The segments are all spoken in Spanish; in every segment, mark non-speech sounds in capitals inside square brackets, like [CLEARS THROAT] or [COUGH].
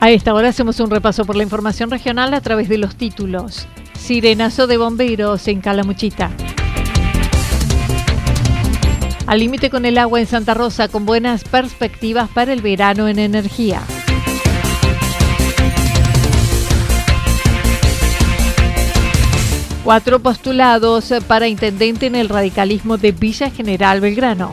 A esta hora hacemos un repaso por la información regional a través de los títulos. Sirenazo de bomberos en Calamuchita. Al límite con el agua en Santa Rosa con buenas perspectivas para el verano en energía. Cuatro postulados para intendente en el radicalismo de Villa General Belgrano.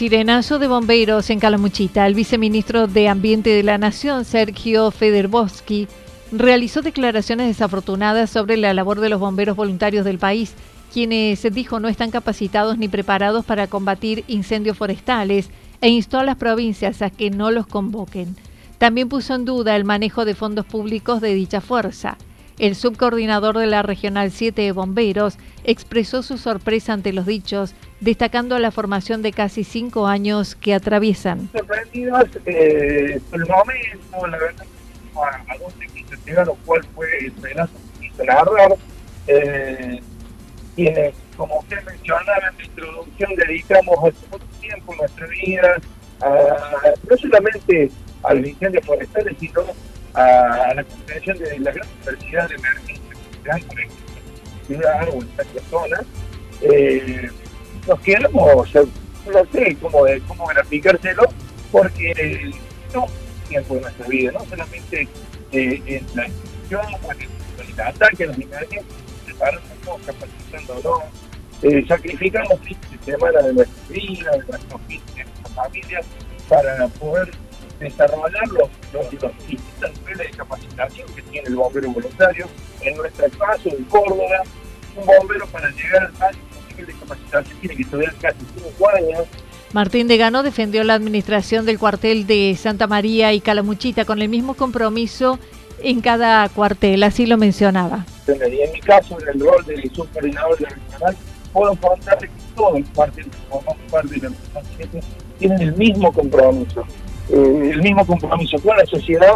Sirenazo de bomberos en Calamuchita. El viceministro de Ambiente de la Nación, Sergio Federbowski, realizó declaraciones desafortunadas sobre la labor de los bomberos voluntarios del país, quienes dijo no están capacitados ni preparados para combatir incendios forestales e instó a las provincias a que no los convoquen. También puso en duda el manejo de fondos públicos de dicha fuerza. El subcoordinador de la Regional 7 de Bomberos expresó su sorpresa ante los dichos, destacando la formación de casi cinco años que atraviesan. Sorprendidos eh, por el momento, la verdad, a, a dónde quiso llegar o cuál fue el pedazo que. Eh, quienes, como usted mencionaba en la introducción, dedicamos hace mucho tiempo nuestra vida, a, no solamente a los incendios forestales, sino a, la comprensión de la gran diversidad de emergencias que en ciudad o en esta zona. Eh, nos quedamos, no sé cómo, cómo graficárselo, porque no tiempo de nuestra vida, no solamente eh, en la institución, en el ataque a los emergencias, preparándonos, capacitándonos, eh, sacrificamos fines de de nuestra vida, de nuestros fines, de nuestras familias, para poder desarrollar los, los, los distintos niveles de capacitación que tiene el bombero voluntario. En nuestro caso, en Córdoba, un bombero para llegar al nivel de capacitación tiene que estudiar casi cinco años. Martín Degano defendió la administración del cuartel de Santa María y Calamuchita con el mismo compromiso en cada cuartel, así lo mencionaba. Y en mi caso, en el rol de subcoordinador de regional, puedo contar que todos los cuarteles que formamos parte de la tienen el mismo compromiso eh, el mismo compromiso con la sociedad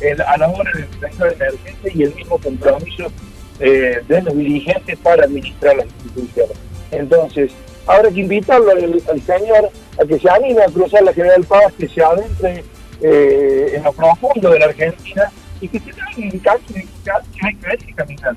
el, a la hora de enfrentar la emergencia y el mismo compromiso eh, de los dirigentes para administrar las instituciones. Entonces, habrá que invitarlo al, señor a que se anime a cruzar la General Paz, que se adentre eh, en lo profundo de la Argentina y que se de que hay que caminar.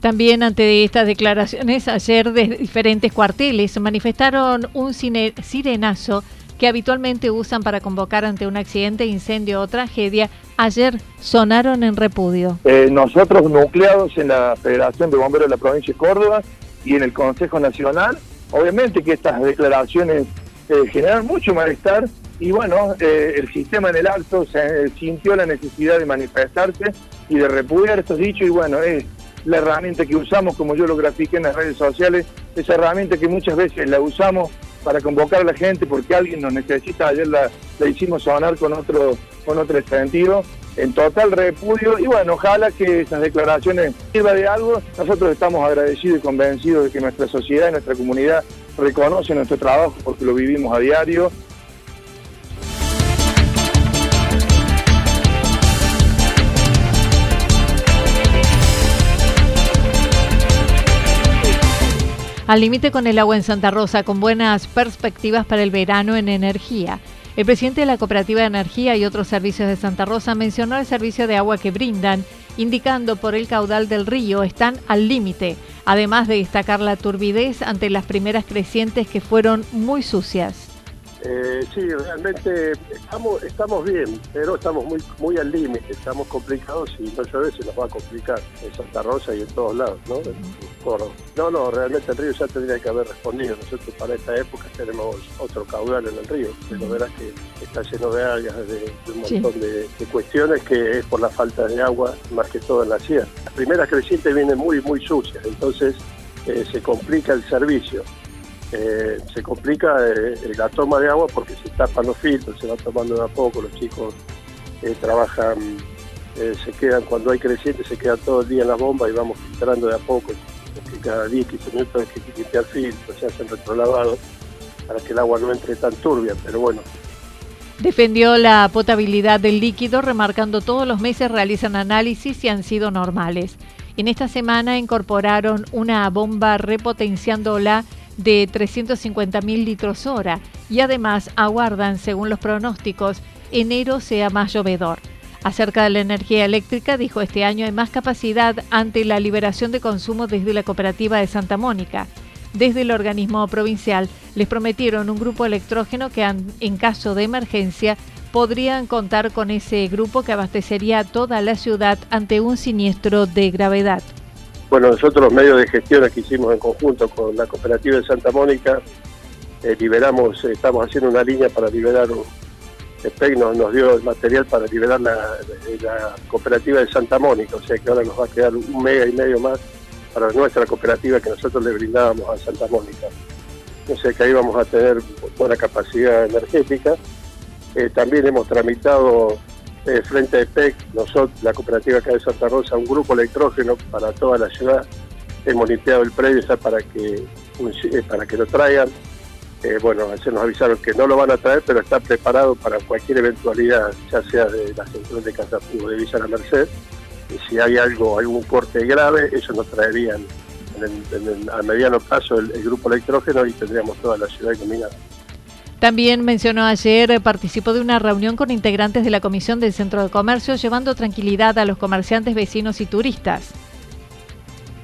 También ante estas declaraciones, ayer de diferentes cuarteles manifestaron un sirenazo que habitualmente usan para convocar ante un accidente, incendio o tragedia, ayer sonaron en repudio. Eh, nosotros nucleados en la Federación de Bomberos de la Provincia de Córdoba y en el Consejo Nacional, obviamente que estas declaraciones eh, generan mucho malestar y bueno, eh, el sistema en el alto se sintió la necesidad de manifestarse y de repudiar estos dichos y bueno, es la herramienta que usamos, como yo lo grafiqué en las redes sociales, esa herramienta que muchas veces la usamos para convocar a la gente porque alguien nos necesita, ayer la, la hicimos sonar con otro, con otro sentido, en total repudio. Y bueno, ojalá que esas declaraciones sirvan de algo. Nosotros estamos agradecidos y convencidos de que nuestra sociedad y nuestra comunidad reconoce nuestro trabajo porque lo vivimos a diario al límite con el agua en Santa Rosa, con buenas perspectivas para el verano en energía. El presidente de la Cooperativa de Energía y otros servicios de Santa Rosa mencionó el servicio de agua que brindan, indicando por el caudal del río están al límite, además de destacar la turbidez ante las primeras crecientes que fueron muy sucias. Eh, sí, realmente estamos estamos bien, pero estamos muy muy al límite, estamos complicados y no llueve se nos va a complicar en Santa Rosa y en todos lados, ¿no? No, no, realmente el río ya tendría que haber respondido. Nosotros para esta época tenemos otro caudal en el río, pero verás que está lleno de algas, de, un montón de, cuestiones que es por la falta de agua, más que todo en la sierra. Las primeras crecientes vienen muy, muy sucias, entonces eh, se complica el servicio. Eh, se complica eh, la toma de agua porque se tapan los filtros, se va tomando de a poco, los chicos eh, trabajan, se quedan cuando hay creciente, se quedan todo el día en la bomba y vamos filtrando de a poco, porque cada 10, 15 minutos hay que limpiar filtros, se hacen retrolavados para que el agua no entre tan turbia, pero bueno. Defendió la potabilidad del líquido, remarcando todos los meses realizan análisis y han sido normales. En esta semana incorporaron una bomba repotenciándola de 350.000 litros hora y además aguardan, según los pronósticos, enero sea más llovedor. Acerca de la energía eléctrica, dijo este año hay más capacidad ante la liberación de consumo desde la cooperativa de Santa Mónica. Desde el organismo provincial les prometieron un grupo electrógeno que en caso de emergencia podrían contar con ese grupo que abastecería toda la ciudad ante un siniestro de gravedad. Bueno, nosotros los medios de gestión que hicimos en conjunto con la cooperativa de Santa Mónica, eh, liberamos, eh, estamos haciendo una línea para liberar, un, el nos, dio el material para liberar la, la, cooperativa de Santa Mónica, o sea que ahora nos va a quedar un mega y medio más para nuestra cooperativa que nosotros le brindábamos a Santa Mónica. O sea que ahí vamos a tener buena capacidad energética. Eh, también hemos tramitado eh, frente a PEC, nosotros, la cooperativa acá de Santa Rosa, un grupo electrógeno para toda la ciudad. Hemos limpiado el predio para que, eh, para que lo traigan. Eh, bueno, se nos avisaron que no lo van a traer, pero está preparado para cualquier eventualidad, ya sea de la central de Catapú de Villa La Merced. Y si hay algo, algún corte grave, ellos nos traerían a mediano plazo el, grupo electrógeno y tendríamos toda la ciudad iluminada. También mencionó ayer, eh, participó de una reunión con integrantes de la Comisión del Centro de Comercio, llevando tranquilidad a los comerciantes, vecinos y turistas.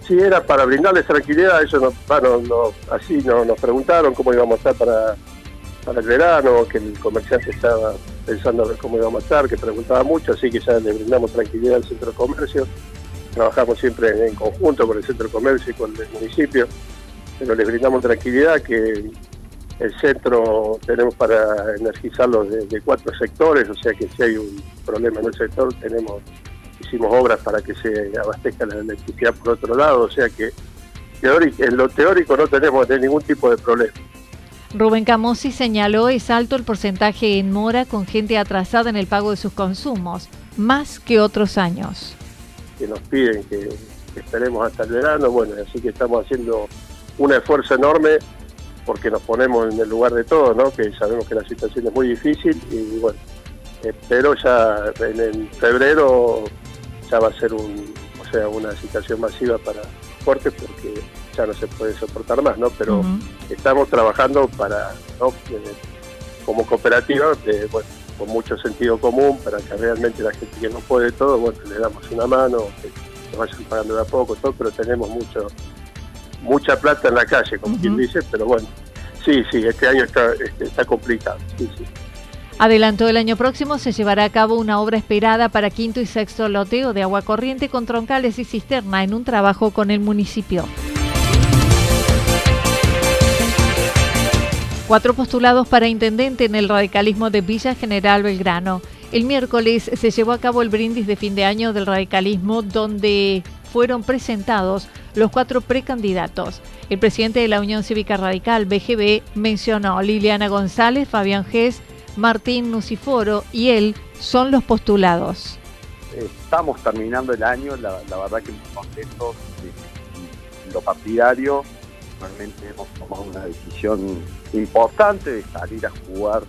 Sí, era para brindarles tranquilidad, ellos no, bueno, así nos preguntaron cómo íbamos a estar para, el verano, que el comerciante estaba pensando cómo íbamos a estar, que preguntaba mucho, así que ya le brindamos tranquilidad al centro de comercio. Trabajamos siempre en conjunto con el centro de comercio y con el municipio, pero les brindamos tranquilidad que el centro tenemos para energizarlo de, cuatro sectores, o sea que si hay un problema en el sector, tenemos hicimos obras para que se abastezca la electricidad por otro lado, o sea que en lo teórico no tenemos ningún tipo de problema. Rubén Camosi señaló es alto el porcentaje en mora con gente atrasada en el pago de sus consumos, más que otros años. Que nos piden que esperemos hasta el verano, bueno, así que estamos haciendo un esfuerzo enorme porque nos ponemos en el lugar de todo, ¿no? que sabemos que la situación es muy difícil y bueno, pero ya en, febrero ya va a ser un, o sea, una situación masiva para fuerte porque ya no se puede soportar más, ¿no? Pero estamos trabajando para, ¿no? Eh, como cooperativa, bueno, con mucho sentido común, para que realmente la gente que no puede todo, bueno, le damos una mano, que nos vayan pagando de a poco, todo, pero tenemos mucho mucha plata en la calle, como quien dice, pero bueno, sí, sí, este año está, este, está complicado. Sí, sí. Adelantó el año próximo se llevará a cabo una obra esperada para quinto y sexto loteo de agua corriente con troncales y cisterna en un trabajo con el municipio. Cuatro postulados para intendente en el radicalismo de Villa General Belgrano. El miércoles se llevó a cabo el brindis de fin de año del radicalismo donde fueron presentados los cuatro precandidatos. El presidente de la Unión Cívica Radical, BGB, mencionó Liliana González, Fabián Gess, Martín Nuciforo y él son los postulados. Estamos terminando el año, la, verdad que muy contentos de lo partidario. Realmente hemos tomado una decisión importante de salir a jugar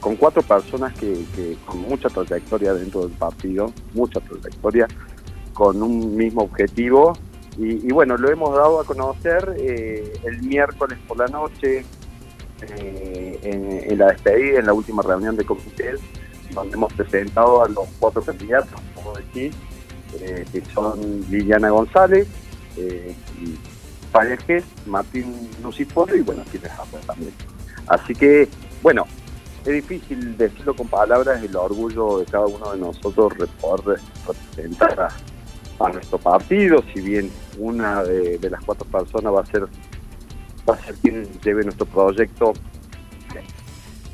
con cuatro personas que, con mucha trayectoria dentro del partido, mucha trayectoria, con un mismo objetivo. Y, bueno, lo hemos dado a conocer eh, el miércoles por la noche eh, en, la despedida, en la última reunión de comité, donde hemos presentado a los cuatro candidatos, como decir, eh, que son Liliana González, eh, Martín Luciforo y bueno, Tienes también. Así que, bueno, es difícil decirlo con palabras, el orgullo de cada uno de nosotros poder representar a, nuestro partido, si bien una de, las cuatro personas va a ser va a ser quien lleve nuestro proyecto.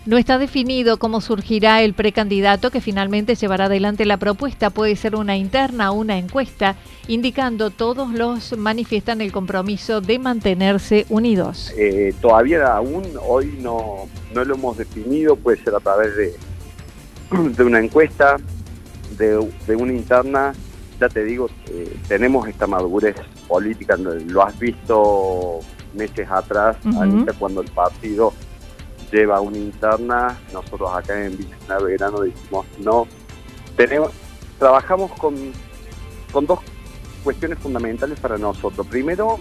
No está definido cómo surgirá el precandidato que finalmente llevará adelante la propuesta. Puede ser una interna o una encuesta, indicando todos los manifiestan el compromiso de mantenerse unidos. Eh, todavía aún hoy no, no lo hemos definido, puede ser a través de, [CLEARS THROAT] de una encuesta, de, de una interna. Ya te digo, eh, tenemos esta madurez política, lo has visto meses atrás, cuando el partido lleva una interna, nosotros acá en Villa Verano decimos no. Tenemos, trabajamos con, con dos cuestiones fundamentales para nosotros. Primero,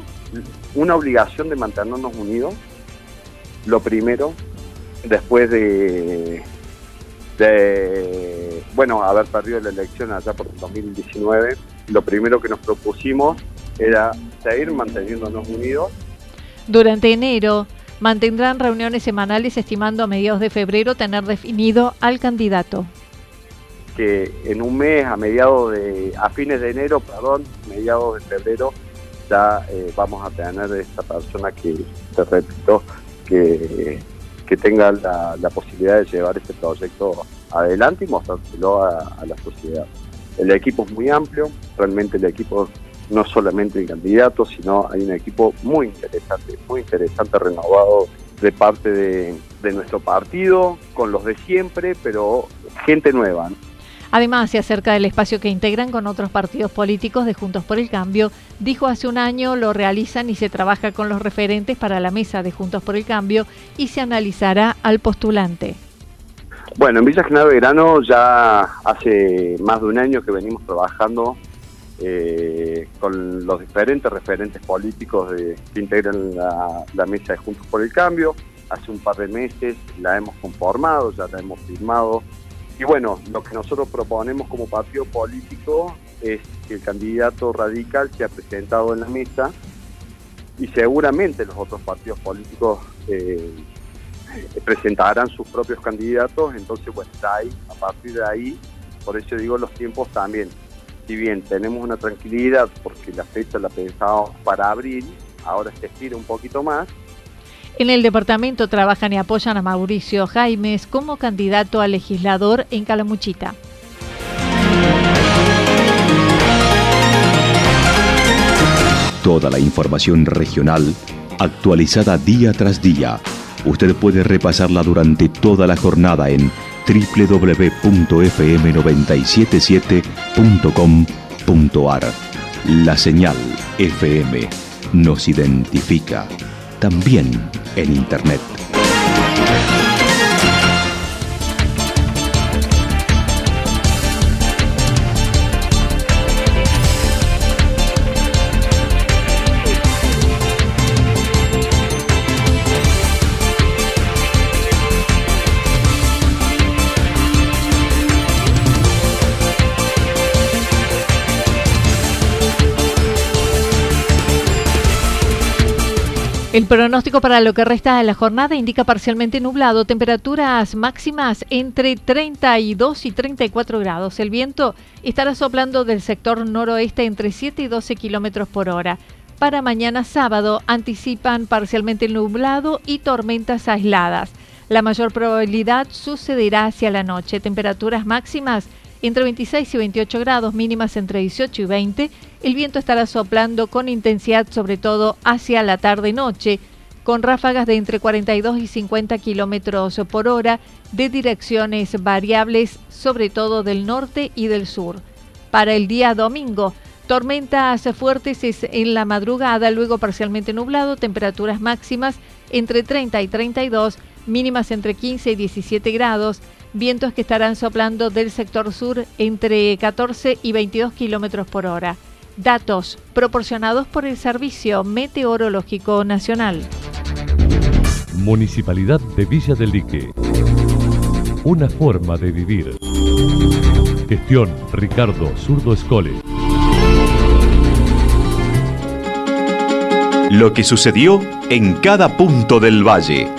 una obligación de mantenernos unidos. Lo primero, después de, de bueno, haber perdido la elección allá por el 2019, lo primero que nos propusimos era seguir manteniéndonos unidos durante enero mantendrán reuniones semanales estimando a mediados de febrero tener definido al candidato. Que en un mes, a mediados de, a fines de enero, perdón, mediados de febrero, ya eh, vamos a tener esta persona que, te repito, que, que tenga la, posibilidad de llevar este proyecto adelante y mostrárselo a, a la sociedad. El equipo es muy amplio, realmente el equipo no solamente el candidato, sino hay un equipo muy interesante, muy interesante renovado de parte de, nuestro partido, con los de siempre, pero gente nueva. Además, se acerca del espacio que integran con otros partidos políticos de Juntos por el Cambio. Dijo hace un año lo realizan y se trabaja con los referentes para la mesa de Juntos por el Cambio y se analizará al postulante. Bueno, en Villa General Verano ya hace más de un año que venimos trabajando eh, con los diferentes referentes políticos que integran la, mesa de Juntos por el Cambio. Hace un par de meses la hemos conformado, ya la hemos firmado. Y bueno, lo que nosotros proponemos como partido político es que el candidato radical sea presentado en la mesa y seguramente los otros partidos políticos eh, presentarán sus propios candidatos. Entonces, bueno, ahí, a partir de ahí, por eso digo los tiempos también si bien tenemos una tranquilidad porque la fecha la pensábamos para abril, ahora se estira un poquito más. En el departamento trabajan y apoyan a Mauricio Jaimes como candidato a legislador en Calamuchita. Toda la información regional actualizada día tras día. Usted puede repasarla durante toda la jornada en www.fm977.com.ar. La señal FM nos identifica también en Internet. El pronóstico para lo que resta de la jornada indica parcialmente nublado, temperaturas máximas entre 32 y 34 grados. El viento estará soplando del sector noroeste entre 7 y 12 kilómetros por hora. Para mañana sábado anticipan parcialmente nublado y tormentas aisladas. La mayor probabilidad sucederá hacia la noche. Temperaturas máximas entre 26 y 28 grados, mínimas entre 18 y 20. El viento estará soplando con intensidad sobre todo hacia la tarde-noche, con ráfagas de entre 42 y 50 kilómetros por hora de direcciones variables, sobre todo del norte y del sur. Para el día domingo, tormentas fuertes en la madrugada, luego parcialmente nublado, temperaturas máximas entre 30 y 32, mínimas entre 15 y 17 grados, vientos que estarán soplando del sector sur entre 14 y 22 kilómetros por hora. Datos proporcionados por el Servicio Meteorológico Nacional. Municipalidad de Villa del Lique. Una forma de vivir. Gestión Ricardo Zurdo Escole. Lo que sucedió en cada punto del valle.